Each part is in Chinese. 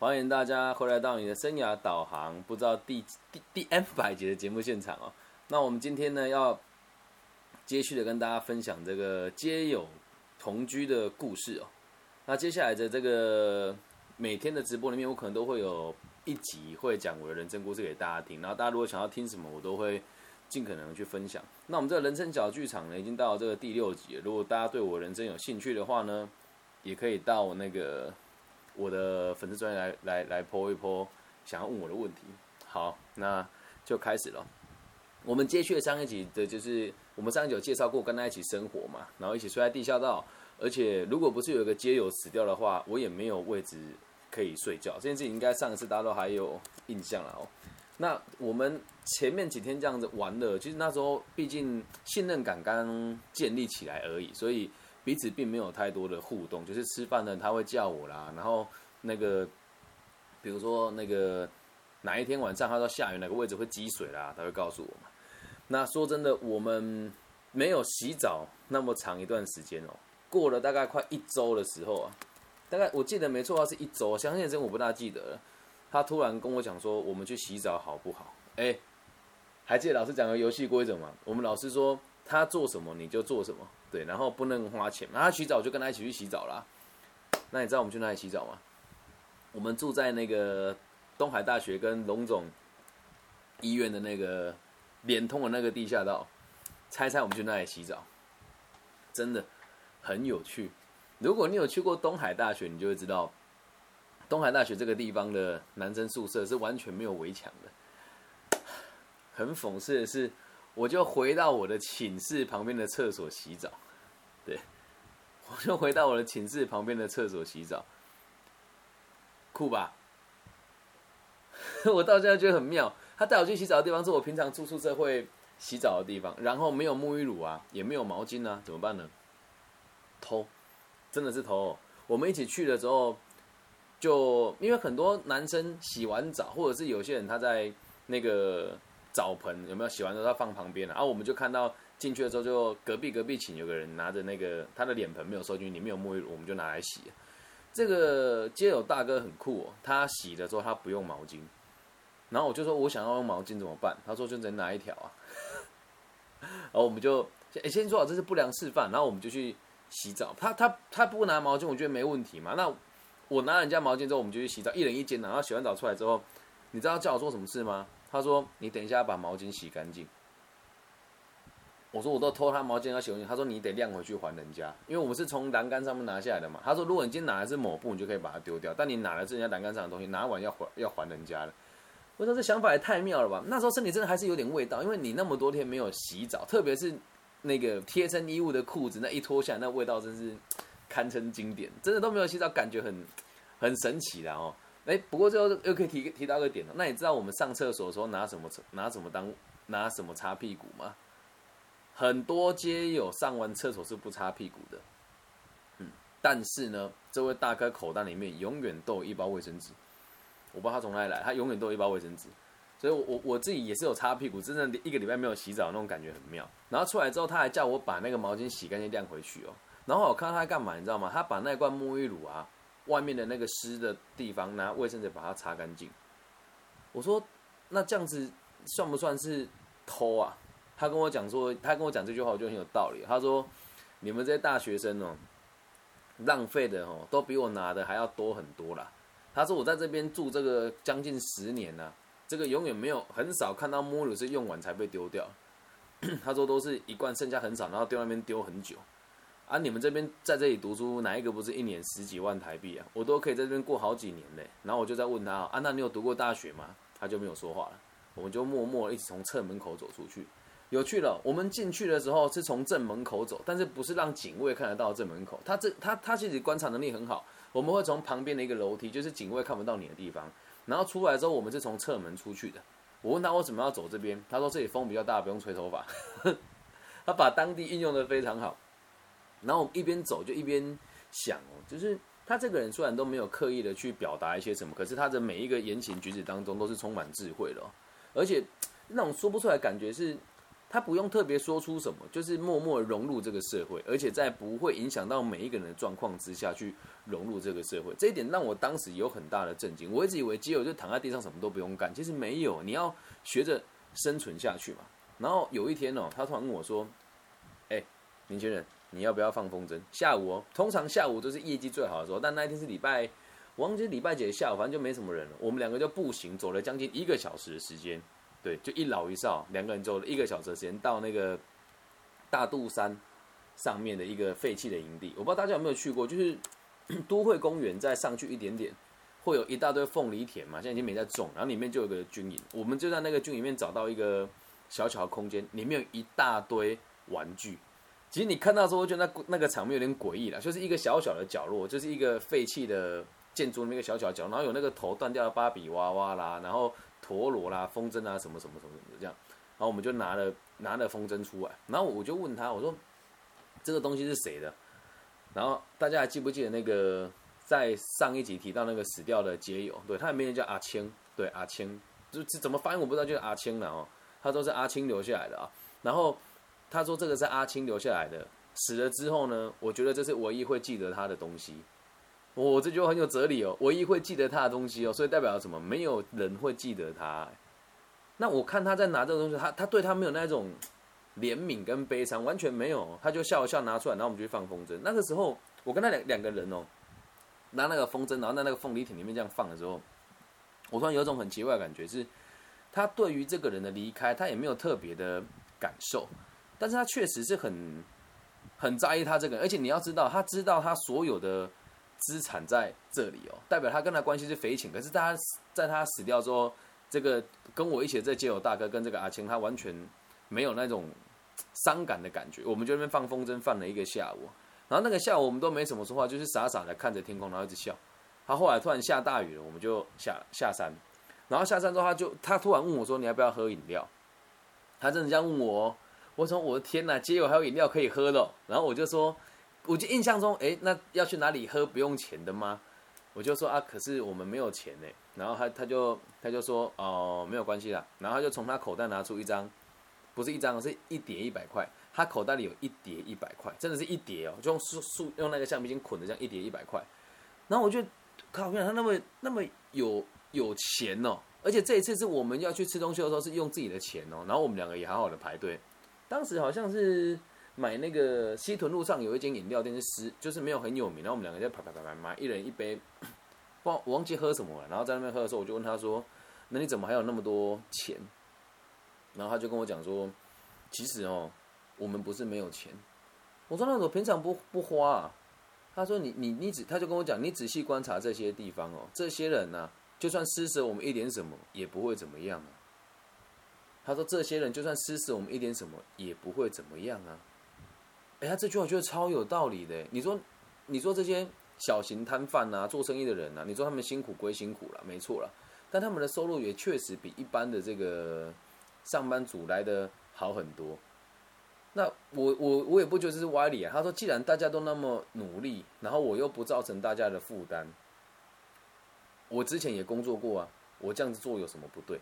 欢迎大家回来到你的生涯导航，不知道第第第 n 百集的节目现场哦。那我们今天呢，要接续的跟大家分享这个街友同居的故事哦。那接下来的这个每天的直播里面，我可能都会有一集会讲我的人生故事给大家听。然后大家如果想要听什么，我都会尽可能去分享。那我们这个人生小剧场呢，已经到了这个第六集了。如果大家对我人生有兴趣的话呢，也可以到那个。我的粉丝专业来来来泼一泼，想要问我的问题。好，那就开始了。我们接续的上一集的就是我们上一集有介绍过，跟他一起生活嘛，然后一起睡在地下道。而且如果不是有一个街友死掉的话，我也没有位置可以睡觉。这件事情应该上一次大家都还有印象了哦。那我们前面几天这样子玩的，其实那时候毕竟信任感刚建立起来而已，所以。彼此并没有太多的互动，就是吃饭呢，他会叫我啦，然后那个，比如说那个哪一天晚上他说下雨，哪个位置会积水啦，他会告诉我嘛。那说真的，我们没有洗澡那么长一段时间哦，过了大概快一周的时候啊，大概我记得没错的话是一周，相信真我不大记得了。他突然跟我讲说，我们去洗澡好不好？哎，还记得老师讲的游戏规则吗？我们老师说他做什么你就做什么。对，然后不能花钱，然后洗澡就跟他一起去洗澡啦。那你知道我们去哪里洗澡吗？我们住在那个东海大学跟龙总医院的那个连通的那个地下道。猜猜我们去哪里洗澡？真的很有趣。如果你有去过东海大学，你就会知道，东海大学这个地方的男生宿舍是完全没有围墙的。很讽刺的是。我就回到我的寝室旁边的厕所洗澡，对，我就回到我的寝室旁边的厕所洗澡，酷吧？我到现在觉得很妙。他带我去洗澡的地方是我平常住宿舍会洗澡的地方，然后没有沐浴乳啊，也没有毛巾啊，怎么办呢？偷，真的是偷。我们一起去的时候，就因为很多男生洗完澡，或者是有些人他在那个。澡盆有没有洗完之后他放旁边了，然后我们就看到进去的时候，就隔壁隔壁寝有个人拿着那个他的脸盆没有收进去，里面有沐浴露，我们就拿来洗。这个街友大哥很酷哦，他洗的时候他不用毛巾，然后我就说我想要用毛巾怎么办？他说就只能拿一条啊。然后我们就哎先说好这是不良示范，然后我们就去洗澡。他他他不拿毛巾，我觉得没问题嘛。那我拿人家毛巾之后，我们就去洗澡，一人一间。然后洗完澡出来之后，你知道叫我做什么事吗？他说：“你等一下把毛巾洗干净。”我说：“我都偷他毛巾要洗干净。”他说：“你得晾回去还人家，因为我们是从栏杆上面拿下来的嘛。”他说：“如果你今天拿的是抹布，你就可以把它丢掉；但你拿的是人家栏杆上的东西，拿完要还要还人家的。”我说：“这想法也太妙了吧！”那时候身体真的还是有点味道，因为你那么多天没有洗澡，特别是那个贴身衣物的裤子，那一脱下来，那味道真是堪称经典。真的都没有洗澡，感觉很很神奇的哦。哎，不过最后又可以提提到一个点了。那你知道我们上厕所的时候拿什么拿什么当拿什么擦屁股吗？很多街友上完厕所是不擦屁股的。嗯，但是呢，这位大哥口袋里面永远都有一包卫生纸。我不知道他从哪里来，他永远都有一包卫生纸。所以，我我我自己也是有擦屁股，真的一个礼拜没有洗澡那种感觉很妙。然后出来之后，他还叫我把那个毛巾洗干净晾回去哦。然后我看到他干嘛，你知道吗？他把那罐沐浴乳啊。外面的那个湿的地方，拿卫生纸把它擦干净。我说：“那这样子算不算是偷啊？”他跟我讲说，他跟我讲这句话，我就很有道理。他说：“你们这些大学生哦，浪费的哦，都比我拿的还要多很多啦。”他说：“我在这边住这个将近十年了，这个永远没有很少看到沐浴是用完才被丢掉。”他说：“都是一罐剩下很少，然后丢那边丢很久。”啊！你们这边在这里读书，哪一个不是一年十几万台币啊？我都可以在这边过好几年嘞。然后我就在问他啊，那你有读过大学吗？他就没有说话了。我们就默默一起从侧门口走出去。有趣了，我们进去的时候是从正门口走，但是不是让警卫看得到正门口。他这他他其实观察能力很好。我们会从旁边的一个楼梯，就是警卫看不到你的地方。然后出来之后，我们是从侧门出去的。我问他为什么要走这边，他说这里风比较大，不用吹头发。他把当地运用的非常好。然后我一边走就一边想哦，就是他这个人虽然都没有刻意的去表达一些什么，可是他的每一个言行举止当中都是充满智慧的，哦而且那种说不出来感觉是他不用特别说出什么，就是默默融入这个社会，而且在不会影响到每一个人的状况之下去融入这个社会，这一点让我当时有很大的震惊。我一直以为基友就躺在地上什么都不用干，其实没有，你要学着生存下去嘛。然后有一天哦，他突然问我说：“哎，年轻人，你要不要放风筝？下午哦，通常下午都是业绩最好的时候，但那一天是礼拜，我忘记礼拜几下午，反正就没什么人了。我们两个就步行走了将近一个小时的时间。”对，就一老一少两个人走了一个小时的时间到那个大肚山上面的一个废弃的营地，我不知道大家有没有去过，就是 都会公园再上去一点点，会有一大堆凤梨田嘛，现在已经没在种，然后里面就有个军营，我们就在那个军里面找到一个小小的空间，里面有一大堆玩具。其实你看到之后，就那那个场面有点诡异了，就是一个小小的角落，就是一个废弃的建筑那个小小的角，然后有那个头断掉的芭比娃娃啦，然后。陀螺啦，风筝啊，什么什么什么什么这样，然后我们就拿了拿了风筝出来，然后我就问他，我说这个东西是谁的？然后大家还记不记得那个在上一集提到那个死掉的街友？对他的名字叫阿青，对阿青，就是怎么翻译我不知道，就是阿青了哦。他说是阿青留下来的啊，然后他说这个是阿青留下来的，死了之后呢，我觉得这是唯一会记得他的东西。我这句话很有哲理哦，唯一会记得他的东西哦，所以代表什么？没有人会记得他。那我看他在拿这个东西，他他对他没有那种 怜悯跟悲伤，完全没有，他就笑笑拿出来，然后我们就去放风筝。那个时候，我跟他两两个人哦，拿那个风筝，然后在那个凤梨田里面这样放的时候，我突然有种很奇怪的感觉，是他对于这个人的离开，他也没有特别的感受，但是他确实是很很在意他这个，而且你要知道，他知道他所有的。资产在这里哦，代表他跟他关系是匪浅。可是他在他死掉之后，这个跟我一起在接友大哥跟这个阿青，他完全没有那种伤感的感觉。我们就那边放风筝放了一个下午，然后那个下午我们都没什么说话，就是傻傻的看着天空，然后一直笑。他后来突然下大雨了，我们就下下山，然后下山之后他就他突然问我说：“你要不要喝饮料？”他真的这样问我，我说：“我的天哪，街友还有饮料可以喝的。”然后我就说。我就印象中，哎，那要去哪里喝不用钱的吗？我就说啊，可是我们没有钱呢。然后他他就他就说哦，没有关系啦。然后他就从他口袋拿出一张，不是一张，是一叠一百块。他口袋里有一叠一百块，真的是一叠哦，就用树树用那个橡皮筋捆的这样一叠一百块。然后我就靠，原来他那么那么有有钱哦，而且这一次是我们要去吃东西的时候是用自己的钱哦。然后我们两个也好好的排队，当时好像是。买那个西屯路上有一间饮料店是十，就是没有很有名。然后我们两个在排排排排买，一人一杯，忘忘记喝什么了。然后在那边喝的时候，我就问他说：“那你怎么还有那么多钱？”然后他就跟我讲说：“其实哦，我们不是没有钱。”我说：“那我平常不不花。”啊。”他说：“你你你只，他就跟我讲，你仔细观察这些地方哦，这些人呢，就算施舍我们一点什么，也不会怎么样啊。”他说：“这些人就算施舍我们一点什么，也不会怎么样啊。”哎，他这句话我觉得超有道理的。你说，你说这些小型摊贩啊，做生意的人啊，你说他们辛苦归辛苦了，没错了，但他们的收入也确实比一般的这个上班族来的好很多。那我我我也不觉得这是歪理啊。他说，既然大家都那么努力，然后我又不造成大家的负担，我之前也工作过啊，我这样子做有什么不对？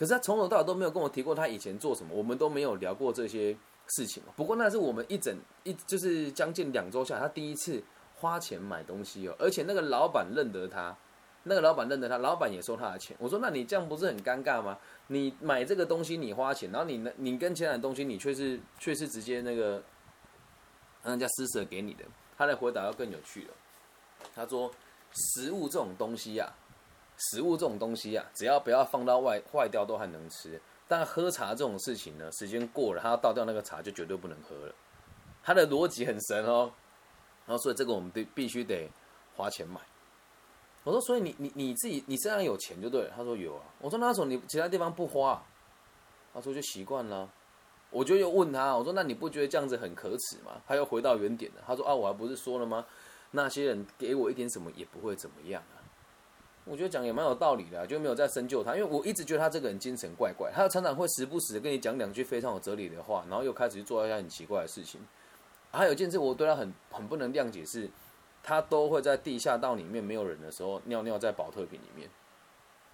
可是他从头到尾都没有跟我提过他以前做什么，我们都没有聊过这些。事情不过那是我们一整一就是将近两周下，他第一次花钱买东西哦，而且那个老板认得他，那个老板认得他，老板也收他的钱。我说那你这样不是很尴尬吗？你买这个东西你花钱，然后你呢你跟其他的东西你却是却是直接那个让人家施舍给你的。他的回答要更有趣了，他说食物这种东西呀，食物这种东西呀，只要不要放到外坏掉都还能吃。但喝茶这种事情呢，时间过了，他倒掉那个茶就绝对不能喝了。他的逻辑很神哦，然后所以这个我们得必须得花钱买。我说，所以你你你自己你身上有钱就对了。他说有啊。我说那时候你其他地方不花，他说就习惯了。我就又问他，我说那你不觉得这样子很可耻吗？他又回到原点了。他说啊，我还不是说了吗？那些人给我一点什么也不会怎么样啊。我觉得讲也蛮有道理的，就没有再深究他，因为我一直觉得他这个人精神怪怪，他常常会时不时的跟你讲两句非常有哲理的话，然后又开始去做一些很奇怪的事情。还有一件事我对他很很不能谅解是，他都会在地下道里面没有人的时候尿尿在保特瓶里面。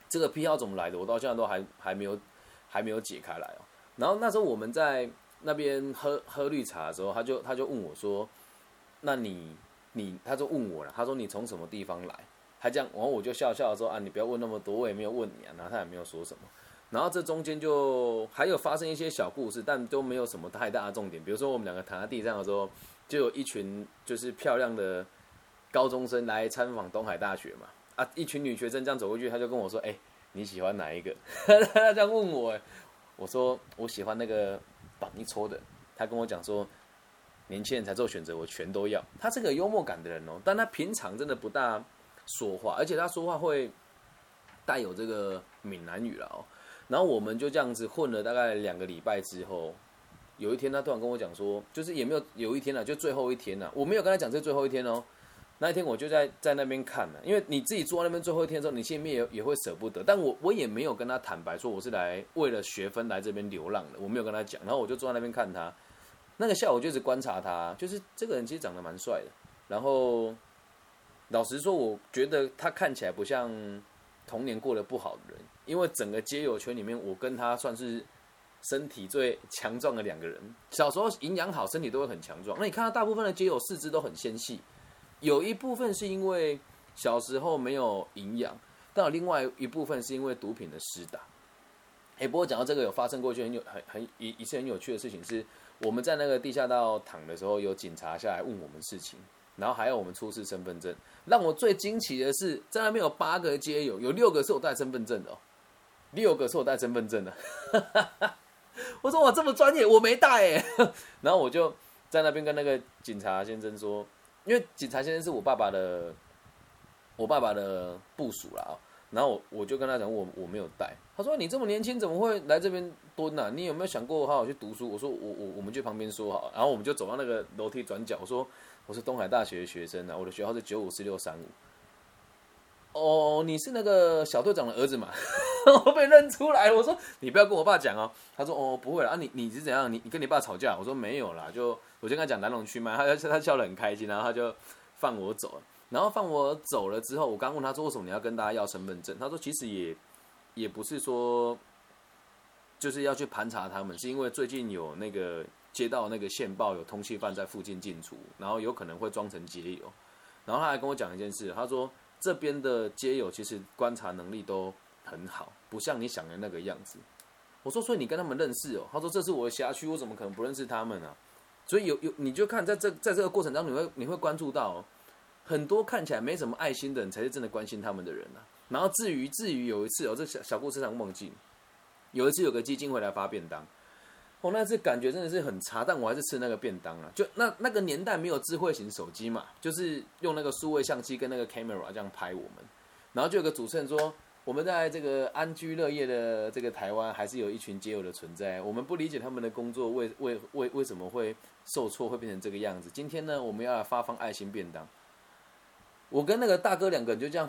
这个癖好怎么来的？我到现在都还还没有还没有解开来哦。然后那时候我们在那边喝喝绿茶的时候，他就他就问我说：“那你你？”他就问我了，他说：“你从什么地方来？”他这样，然后我就笑笑说：“啊，你不要问那么多，我也没有问你啊。”然后他也没有说什么。然后这中间就还有发生一些小故事，但都没有什么太大的重点。比如说我们两个躺在地上的时候，就有一群就是漂亮的高中生来参访东海大学嘛。啊，一群女学生这样走过去，他就跟我说：“哎，你喜欢哪一个？”他这样问我，我说：“我喜欢那个绑一撮的。”他跟我讲说：“年轻人才做选择，我全都要。”他是个幽默感的人哦，但他平常真的不大说话，而且他说话会带有这个闽南语了哦。然后我们就这样子混了大概两个礼拜之后，有一天他突然跟我讲说，就是也没有有一天了，就最后一天了，我没有跟他讲这最后一天哦。那一天我就在在那边看了，因为你自己坐在那边最后一天的时候，你心里面也也会舍不得。但我我也没有跟他坦白说我是来为了学分来这边流浪的，我没有跟他讲。然后我就坐在那边看他，那个下午就一直观察他，就是这个人其实长得蛮帅的。然后老实说，我觉得他看起来不像童年过得不好的人，因为整个街友圈里面，我跟他算是身体最强壮的两个人。小时候营养好，身体都会很强壮。那你看到大部分的街友四肢都很纤细。有一部分是因为小时候没有营养，但有另外一部分是因为毒品的施打。哎，不过讲到这个，有发生过一件很有很很一一次很有趣的事情，是我们在那个地下道躺的时候，有警察下来问我们事情，然后还要我们出示身份证。让我最惊奇的是，在那边有八个街友，有六个是我带身份证的哦，六个是我带身份证的。我说我这么专业，我没带哎。然后我就在那边跟那个警察先生说。因为警察先生是我爸爸的，我爸爸的部属啦。然后我我就跟他讲，我我没有带。他说你这么年轻，怎么会来这边蹲呢？你有没有想过好好去读书？我说我我我们去旁边说好。然后我们就走到那个楼梯转角，我说我是东海大学的学生啊，我的学号是九五四六三五。哦，你是那个小队长的儿子嘛？我被认出来了，我说你不要跟我爸讲哦。他说哦不会了啊，你你是怎样？你你跟你爸吵架？我说没有啦，就我就跟他讲来龙去脉，他他笑得很开心，然后他就放我走了。然后放我走了之后，我刚问他说为什么你要跟大家要身份证？他说其实也也不是说就是要去盘查他们，是因为最近有那个接到那个线报，有通缉犯在附近进出，然后有可能会装成街友。然后他还跟我讲一件事，他说。这边的街友其实观察能力都很好，不像你想的那个样子。我说，所以你跟他们认识哦？他说这是我的辖区，我怎么可能不认识他们呢？所以有有你就看在这在这个过程当中，你会你会关注到很多看起来没什么爱心的人，才是真的关心他们的人啊。然后至于至于有一次哦，这小小故事上忘记，有一次有个基金会来发便当。我那次感觉真的是很差，但我还是吃那个便当啊。就那那个年代没有智慧型手机嘛，就是用那个数位相机跟那个 camera 这样拍我们。然后就有个主持人说，我们在这个安居乐业的这个台湾，还是有一群街友的存在。我们不理解他们的工作为为为为什么会受挫，会变成这个样子。今天呢，我们要来发放爱心便当。我跟那个大哥两个人就这样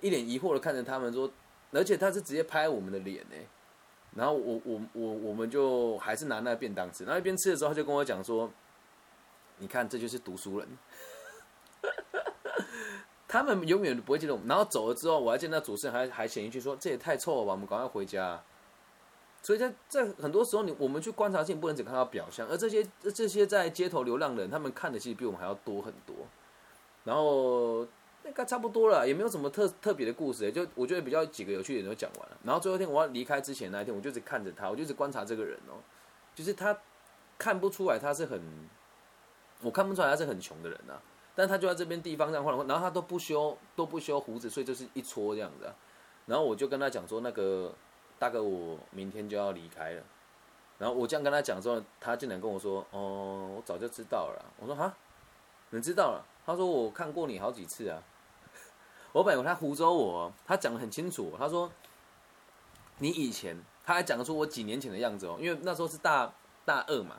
一脸疑惑的看着他们说，而且他是直接拍我们的脸呢。然后我我我我们就还是拿那个便当吃，然后一边吃的时候，他就跟我讲说：“你看，这就是读书人，他们永远都不会记得我们。”然后走了之后，我还见到主持人还还写一句说：“这也太臭了吧，我们赶快回家。”所以在在很多时候，你我们去观察性，不能只看到表象，而这些这些在街头流浪的人，他们看的其实比我们还要多很多。然后。那该差不多了，也没有什么特特别的故事，就我觉得比较几个有趣点都讲完了。然后最后一天我要离开之前那一天，我就只看着他，我就只观察这个人哦，就是他看不出来他是很，我看不出来他是很穷的人呐，但他就在这边地方这样晃，然后他都不修都不修胡子，所以就是一撮这样子。然后我就跟他讲说，那个大哥，我明天就要离开了。然后我这样跟他讲之后，他竟然跟我说，哦，我早就知道了。我说哈，你知道了？他说我看过你好几次啊。我本来他胡诌我，他讲的很清楚。他说：“你以前，他还讲得出我几年前的样子哦，因为那时候是大大二嘛，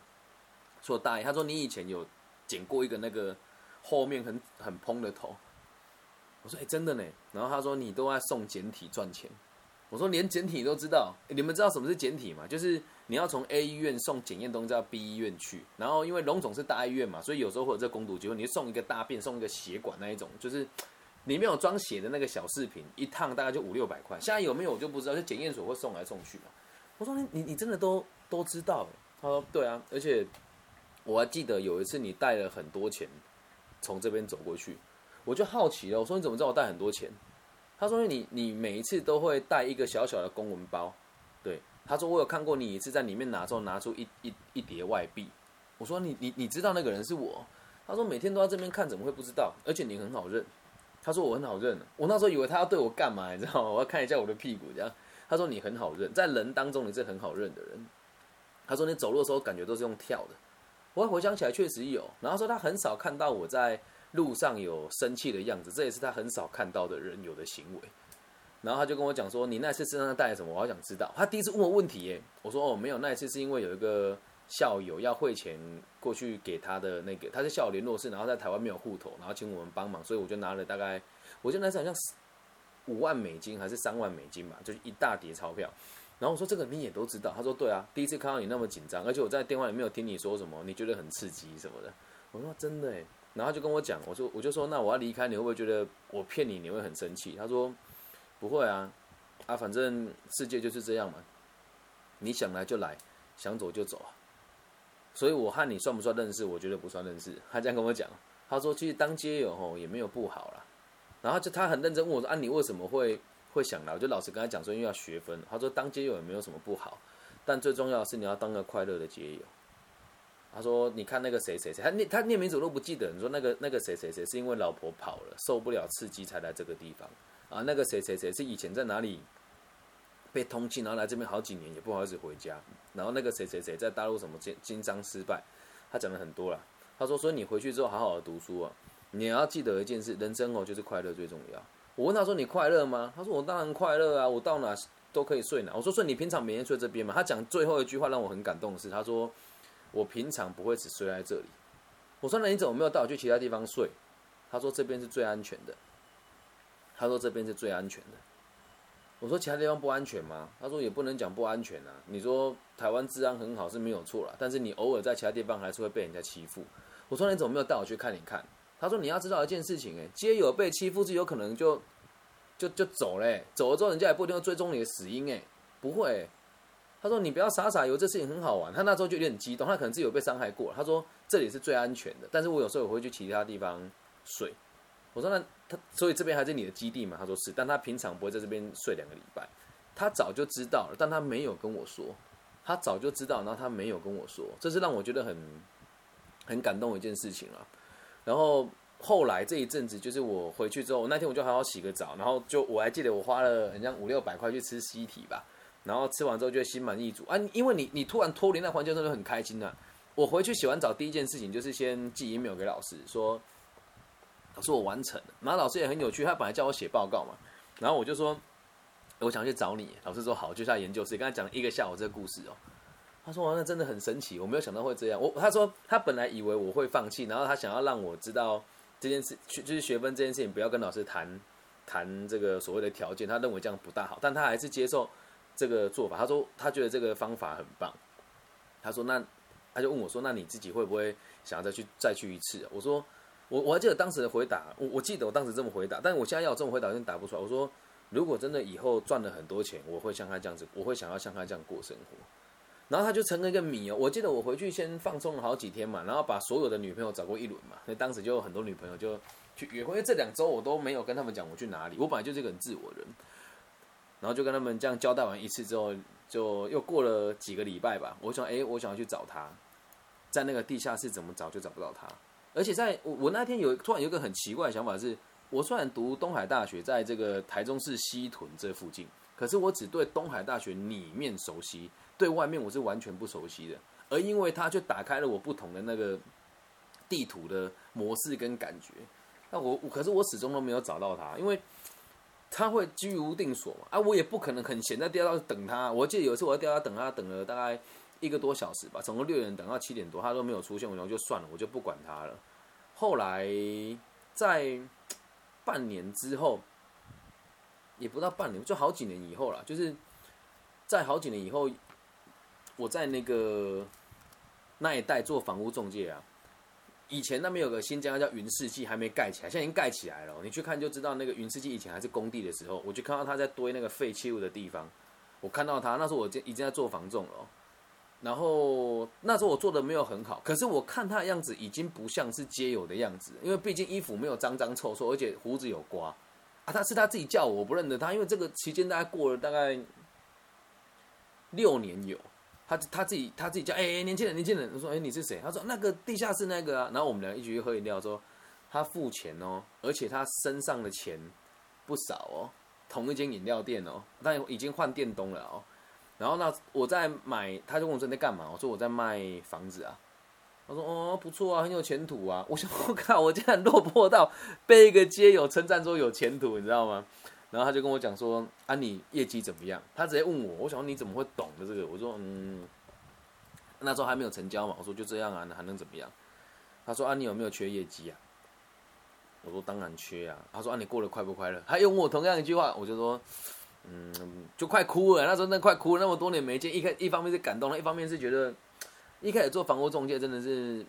说大一。他说你以前有剪过一个那个后面很很蓬的头。我说哎，真的呢。然后他说你都在送简体赚钱。我说连简体都知道，你们知道什么是简体吗？就是你要从 A 医院送检验东西到 B 医院去，然后因为龙总是大医院嘛，所以有时候会有这攻读机会，你送一个大便，送一个血管那一种，就是。”里面有装血的那个小饰品，一趟大概就五六百块。现在有没有我就不知道，就检验所会送来送去嘛。我说你你你真的都都知道。他说对啊，而且我还记得有一次你带了很多钱从这边走过去，我就好奇了，我说你怎么知道我带很多钱？他说你你每一次都会带一个小小的公文包，对，他说我有看过你一次在里面拿之后拿出一一一叠外币。我说你你你知道那个人是我？他说每天都在这边看，怎么会不知道？而且你很好认。他说我很好认。我那时候以为他要对我干嘛，你知道吗？我要看一下我的屁股这样。他说你很好认，在人当中你是很好认的人。他说你走路的时候感觉都是用跳的。我回想起来确实有。然后说他很少看到我在路上有生气的样子，这也是他很少看到的人有的行为。然后他就跟我讲说你那次身上带什么？我好想知道。他第一次问我问题耶。我说哦没有，那一次是因为有一个。校友要汇钱过去给他的那个，他是校友联络室，然后在台湾没有户头，然后请我们帮忙，所以我就拿了大概，我记得那次好像五万美金还是三万美金吧，就是一大叠钞票。然后我说这个你也都知道，他说对啊，第一次看到你那么紧张，而且我在电话里没有听你说什么，你觉得很刺激什么的。我说真的哎，然后就跟我讲，我说我就说那我要离开，你会不会觉得我骗你，你会很生气？他说不会啊，啊反正世界就是这样嘛，你想来就来，想走就走啊。所以我和你算不算认识？我觉得不算认识。他这样跟我讲，他说其实当街友吼也没有不好啦。然后就他很认真问我说：“啊，你为什么会会想来？”我就老实跟他讲说：“因为要学分。”他说：“当街友也没有什么不好，但最重要的是你要当个快乐的街友。”他说：“你看那个谁谁谁，他念他念名字都不记得。你说那个那个谁谁谁是因为老婆跑了，受不了刺激才来这个地方啊？那个谁谁谁是以前在哪里？”被通缉，然后来这边好几年也不好意思回家。然后那个谁谁谁在大陆什么经经商失败，他讲了很多了。他说：“所以你回去之后好好的读书啊，你要记得一件事，人生哦就是快乐最重要。”我问他说：“你快乐吗？”他说：“我当然快乐啊，我到哪都可以睡哪。”我说：“所以你平常每天睡这边吗？”他讲最后一句话让我很感动的是，他说：“我平常不会只睡在这里。”我说：“那你怎么没有带我去其他地方睡？”他说：“这边是最安全的。”他说：“这边是最安全的。”我说其他地方不安全吗？他说也不能讲不安全啊。你说台湾治安很好是没有错啦，但是你偶尔在其他地方还是会被人家欺负。我说你怎么没有带我去看一看？他说你要知道一件事情，哎，街友被欺负是有可能就就就走嘞，走了之后人家也不一定会追踪你的死因，哎，不会。他说你不要傻傻以为这事情很好玩。他那时候就有点激动，他可能自己有被伤害过。他说这里是最安全的，但是我有时候也会去其他地方睡。我说那他，所以这边还是你的基地嘛？他说是，但他平常不会在这边睡两个礼拜。他早就知道了，但他没有跟我说。他早就知道，然后他没有跟我说，这是让我觉得很很感动的一件事情了。然后后来这一阵子，就是我回去之后，那天我就好好洗个澡，然后就我还记得我花了好像五六百块去吃西体吧。然后吃完之后就心满意足啊，因为你你突然脱离那环境，真的很开心啊。我回去洗完澡，第一件事情就是先寄 email 给老师说。做，完成了。然后老师也很有趣，他本来叫我写报告嘛，然后我就说，我想去找你。老师说好，就下研究室。跟他讲一个下午这个故事哦。他说，那真的很神奇，我没有想到会这样。我他说他本来以为我会放弃，然后他想要让我知道这件事，就是学分这件事情，不要跟老师谈谈这个所谓的条件。他认为这样不大好，但他还是接受这个做法。他说他觉得这个方法很棒。他说那他就问我说，那你自己会不会想要再去再去一次？我说。我我还记得当时的回答，我我记得我当时这么回答，但是我现在要这么回答，有点答不出来。我说，如果真的以后赚了很多钱，我会像他这样子，我会想要像他这样过生活。然后他就成了一个谜哦。我记得我回去先放松了好几天嘛，然后把所有的女朋友找过一轮嘛，所以当时就有很多女朋友就去约会。因为这两周我都没有跟他们讲我去哪里，我本来就是一个很自我人。然后就跟他们这样交代完一次之后，就又过了几个礼拜吧。我想，哎，我想要去找他，在那个地下室怎么找就找不到他。而且在我我那天有突然有一个很奇怪的想法，是我虽然读东海大学，在这个台中市西屯这附近，可是我只对东海大学里面熟悉，对外面我是完全不熟悉的。而因为它却打开了我不同的那个地图的模式跟感觉。那我可是我始终都没有找到它，因为它会居无定所嘛。啊，我也不可能很闲在地下等他。我记得有一次我在地下等他，等了大概。一个多小时吧，从六点等到七点多，他都没有出现，我然后就算了，我就不管他了。后来在半年之后，也不到半年，就好几年以后了，就是在好几年以后，我在那个那一带做房屋中介啊。以前那边有个新疆叫云世纪，还没盖起来，现在已经盖起来了。你去看就知道，那个云世纪以前还是工地的时候，我就看到他在堆那个废弃物的地方，我看到他，那时候我已经已经在做房仲了。然后那时候我做的没有很好，可是我看他的样子已经不像是街友的样子，因为毕竟衣服没有脏脏臭臭，而且胡子有刮啊。他是他自己叫我，我不认得他，因为这个期间大概过了大概六年有，他他自己他自己叫哎年轻人年轻人，我说哎你是谁？他说那个地下室那个啊。然后我们俩一起去喝饮料，说他付钱哦，而且他身上的钱不少哦，同一间饮料店哦，但已经换店东了哦。然后那我在买，他就问我说你在干嘛？我说我在卖房子啊。他说哦不错啊，很有前途啊。我想我靠，我竟然落魄到被一个街友称赞说有前途，你知道吗？然后他就跟我讲说啊你业绩怎么样？他直接问我，我想你怎么会懂的这个？我说嗯，那时候还没有成交嘛。我说就这样啊，那还能怎么样？他说啊你有没有缺业绩啊？我说当然缺啊。他说啊你过得快不快乐？他用我同样一句话，我就说。嗯，就快哭了。那时候那快哭了，那么多年没见，一开一方面是感动了，一方面是觉得一开始做房屋中介真的是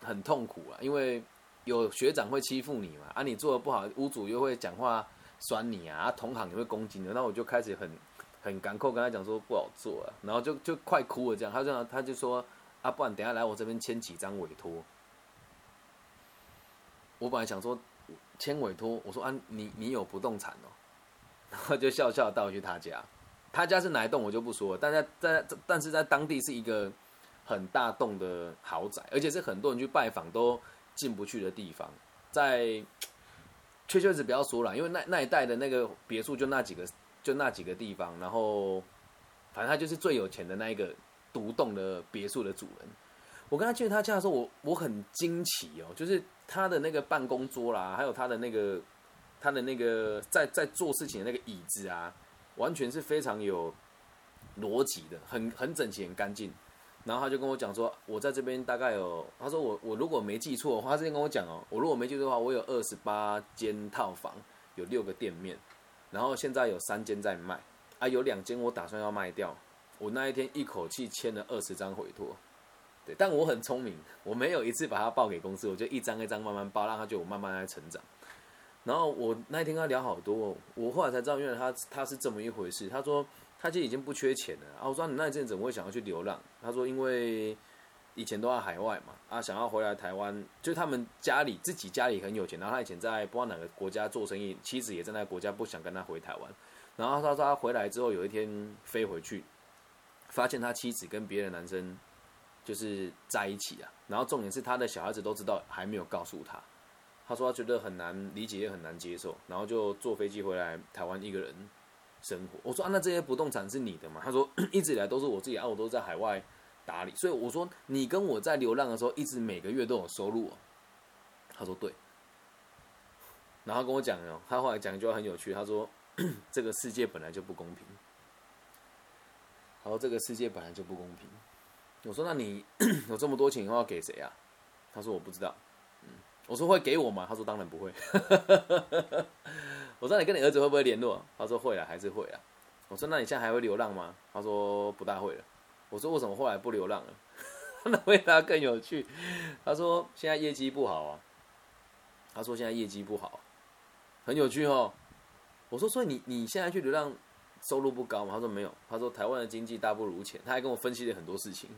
很痛苦啊，因为有学长会欺负你嘛，啊，你做的不好，屋主又会讲话酸你啊，同行也会攻击你，那我就开始很很感慨，跟他讲说不好做啊，然后就就快哭了这样，他这样他就说啊，不然等下来我这边签几张委托。我本来想说签委托，我说啊，你你有不动产哦。然后就笑笑带我去他家，他家是哪一栋我就不说了，但在在但是在当地是一个很大栋的豪宅，而且是很多人去拜访都进不去的地方，在确确实不要说了，因为那那一带的那个别墅就那几个就那几个地方，然后反正他就是最有钱的那一个独栋的别墅的主人。我跟他去他家的时候，我我很惊奇哦，就是他的那个办公桌啦，还有他的那个。他的那个在在做事情的那个椅子啊，完全是非常有逻辑的，很很整齐、很干净。然后他就跟我讲说，我在这边大概有，他说我我如果没记错的话，他之前跟我讲哦，我如果没记错的话，我有二十八间套房，有六个店面，然后现在有三间在卖，啊，有两间我打算要卖掉。我那一天一口气签了二十张委托，对，但我很聪明，我没有一次把它报给公司，我就一张一张慢慢报，让他就慢慢在成长。然后我那天跟他聊好多，我后来才知道，原来他他是这么一回事。他说他其实已经不缺钱了啊。我说你那一阵怎么会想要去流浪？他说因为以前都在海外嘛，啊想要回来台湾，就他们家里自己家里很有钱，然后他以前在不知道哪个国家做生意，妻子也在那个国家，不想跟他回台湾。然后他说他回来之后有一天飞回去，发现他妻子跟别的男生就是在一起啊。然后重点是他的小孩子都知道，还没有告诉他。他说他觉得很难理解，也很难接受，然后就坐飞机回来台湾一个人生活。我说，那这些不动产是你的吗？他说 一直以来都是我自己啊，我都在海外打理。所以我说你跟我在流浪的时候，一直每个月都有收入。他说对。然后跟我讲哦，他后来讲一句话很有趣，他说 这个世界本来就不公平。他说这个世界本来就不公平。我说那你 有这么多钱，要给谁啊？他说我不知道。嗯我说会给我吗？他说当然不会。我说你跟你儿子会不会联络？他说会啊，还是会啊。我说那你现在还会流浪吗？他说不大会了。我说为什么后来不流浪了？那回答更有趣。他说现在业绩不好啊。他说现在业绩不好，很有趣哦。我说所以你你现在去流浪收入不高吗？他说没有。他说台湾的经济大不如前。他还跟我分析了很多事情。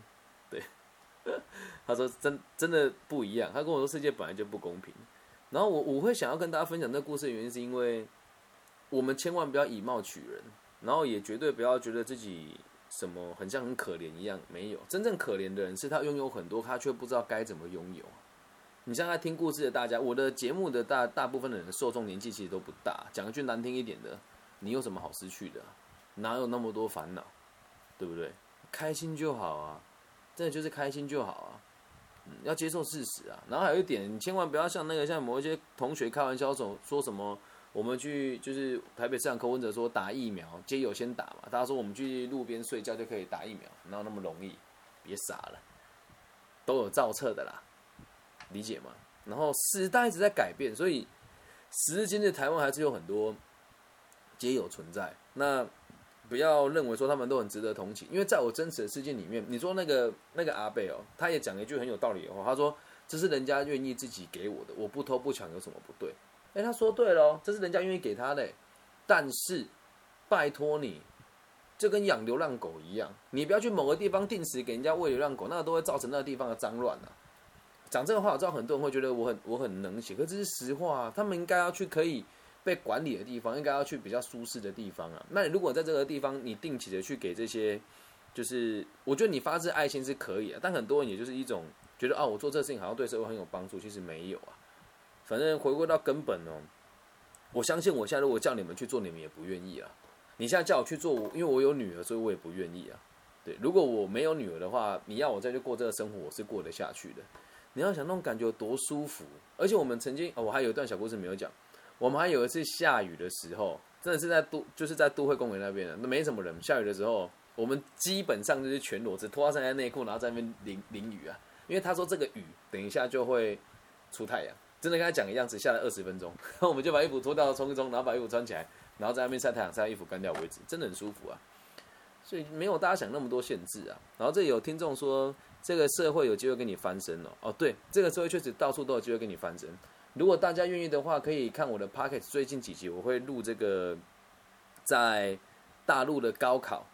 他说：“真真的不一样。”他跟我说：“世界本来就不公平。”然后我我会想要跟大家分享这个故事的原因，是因为我们千万不要以貌取人，然后也绝对不要觉得自己什么很像很可怜一样。没有真正可怜的人，是他拥有很多，他却不知道该怎么拥有。你像在听故事的大家，我的节目的大大部分的人受众年纪其实都不大。讲句难听一点的，你有什么好失去的？哪有那么多烦恼？对不对？开心就好啊。真的就是开心就好啊，嗯，要接受事实啊。然后还有一点，你千万不要像那个像某一些同学开玩笑说说什么，我们去就是台北市场柯文哲说打疫苗，皆有先打嘛。大家说我们去路边睡觉就可以打疫苗，哪有那么容易？别傻了，都有造册的啦，理解吗？然后时代一直在改变，所以时至今日，台湾还是有很多皆有存在。那。不要认为说他们都很值得同情，因为在我真实的世界里面，你说那个那个阿贝哦，他也讲了一句很有道理的话，他说这是人家愿意自己给我的，我不偷不抢有什么不对？哎，他说对了，这是人家愿意给他的，但是拜托你，就跟养流浪狗一样，你不要去某个地方定时给人家喂流浪狗，那个都会造成那个地方的脏乱啊。讲这个话，我知道很多人会觉得我很我很冷血，可这是实话啊。他们应该要去可以被管理的地方，应该要去比较舒适的地方啊。那你如果在这个地方，你定期的去给这些，就是我觉得你发自爱心是可以的，但很多人也就是一种觉得啊，我做这事情好像对社会很有帮助，其实没有啊。反正回归到根本哦，我相信我现在如果叫你们去做，你们也不愿意啊。你现在叫我去做，因为我有女儿，所以我也不愿意啊。对，如果我没有女儿的话，你要我再去过这个生活，我是过得下去的。你要想那种感觉有多舒服，而且我们曾经哦，我还有一段小故事没有讲。我们还有一次下雨的时候，真的是在都，就是在都会公园那边的，那没什么人。下雨的时候，我们基本上就是全裸，只脱上身内裤，然后在那边淋淋雨啊。因为他说这个雨等一下就会出太阳，真的跟他讲一样，只下了二十分钟，然 后我们就把衣服脱掉冲一冲，然后把衣服穿起来，然后在那边晒太阳，晒衣服干掉为止，真的很舒服啊。所以没有大家想那么多限制啊。然后这有听众说。这个社会有机会跟你翻身哦！哦，对，这个社会确实到处都有机会跟你翻身。如果大家愿意的话，可以看我的 p o c k e t 最近几集我会录这个在大陆的高考，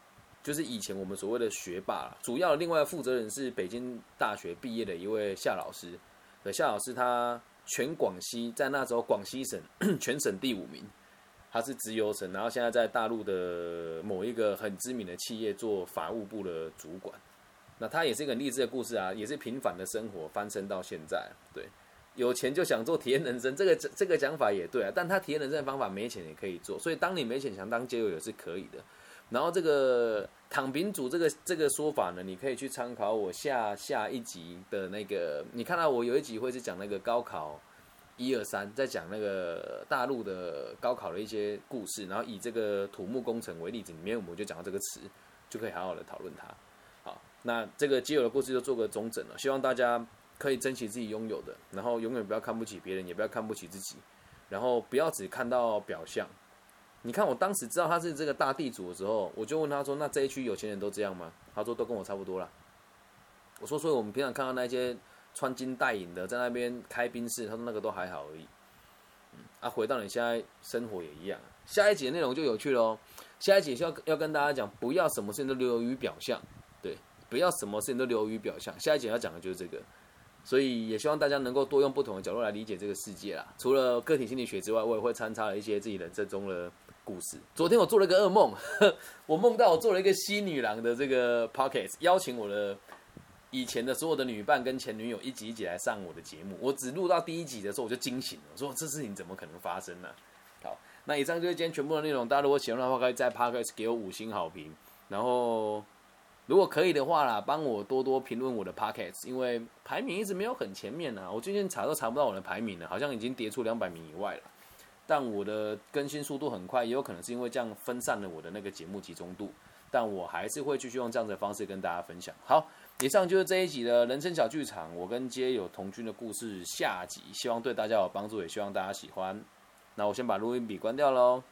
就是以前我们所谓的学霸，主要另外负责人是北京大学毕业的一位夏老师。对，夏老师他全广西在那时候广西省 全省第五名，他是直邮生，然后现在在大陆的某一个很知名的企业做法务部的主管。那他也是一个励志的故事啊，也是平凡的生活翻身到现在。对，有钱就想做体验人生，这个这个讲法也对啊。但他体验人生的方法没钱也可以做，所以当你没钱想当街友也是可以的。然后这个躺平族这个这个说法呢，你可以去参考我下下一集的那个，你看到我有一集会是讲那个高考一二三，在讲那个大陆的高考的一些故事，然后以这个土木工程为例子，里面我们就讲到这个词，就可以好好的讨论它。好那这个基友的故事就做个中整了，希望大家可以珍惜自己拥有的，然后永远不要看不起别人，也不要看不起自己，然后不要只看到表象。你看我当时知道他是这个大地主的时候，我就问他说：“那这一区有钱人都这样吗？”他说：“都跟我差不多啦。”我说：“所以我们平常看到那些穿金戴银的在那边开宾室，他说那个都还好而已。”啊，回到你现在生活也一样。下一节内容就有趣喽。下一节要要跟大家讲，不要什么事情都流于表象。对不要什么事情都流于表象。下一节要讲的就是这个，所以也希望大家能够多用不同的角度来理解这个世界啦。除了个体心理学之外，我也会参插了一些自己人生中的故事。昨天我做了一个噩梦，我梦到我做了一个西女郎的这个 pocket，邀请我的以前的所有的女伴跟前女友一集一集来上我的节目。我只录到第一集的时候我就惊醒了，我说这事情怎么可能发生呢？好，那以上就是今天全部的内容。大家如果喜欢的话，可以在 pocket 给我五星好评，然后。如果可以的话啦，帮我多多评论我的 p o c k e t 因为排名一直没有很前面呢。我最近查都查不到我的排名了，好像已经跌出两百名以外了。但我的更新速度很快，也有可能是因为这样分散了我的那个节目集中度。但我还是会继续用这样的方式跟大家分享。好，以上就是这一集的人生小剧场，我跟街友同居的故事下集，希望对大家有帮助，也希望大家喜欢。那我先把录音笔关掉喽。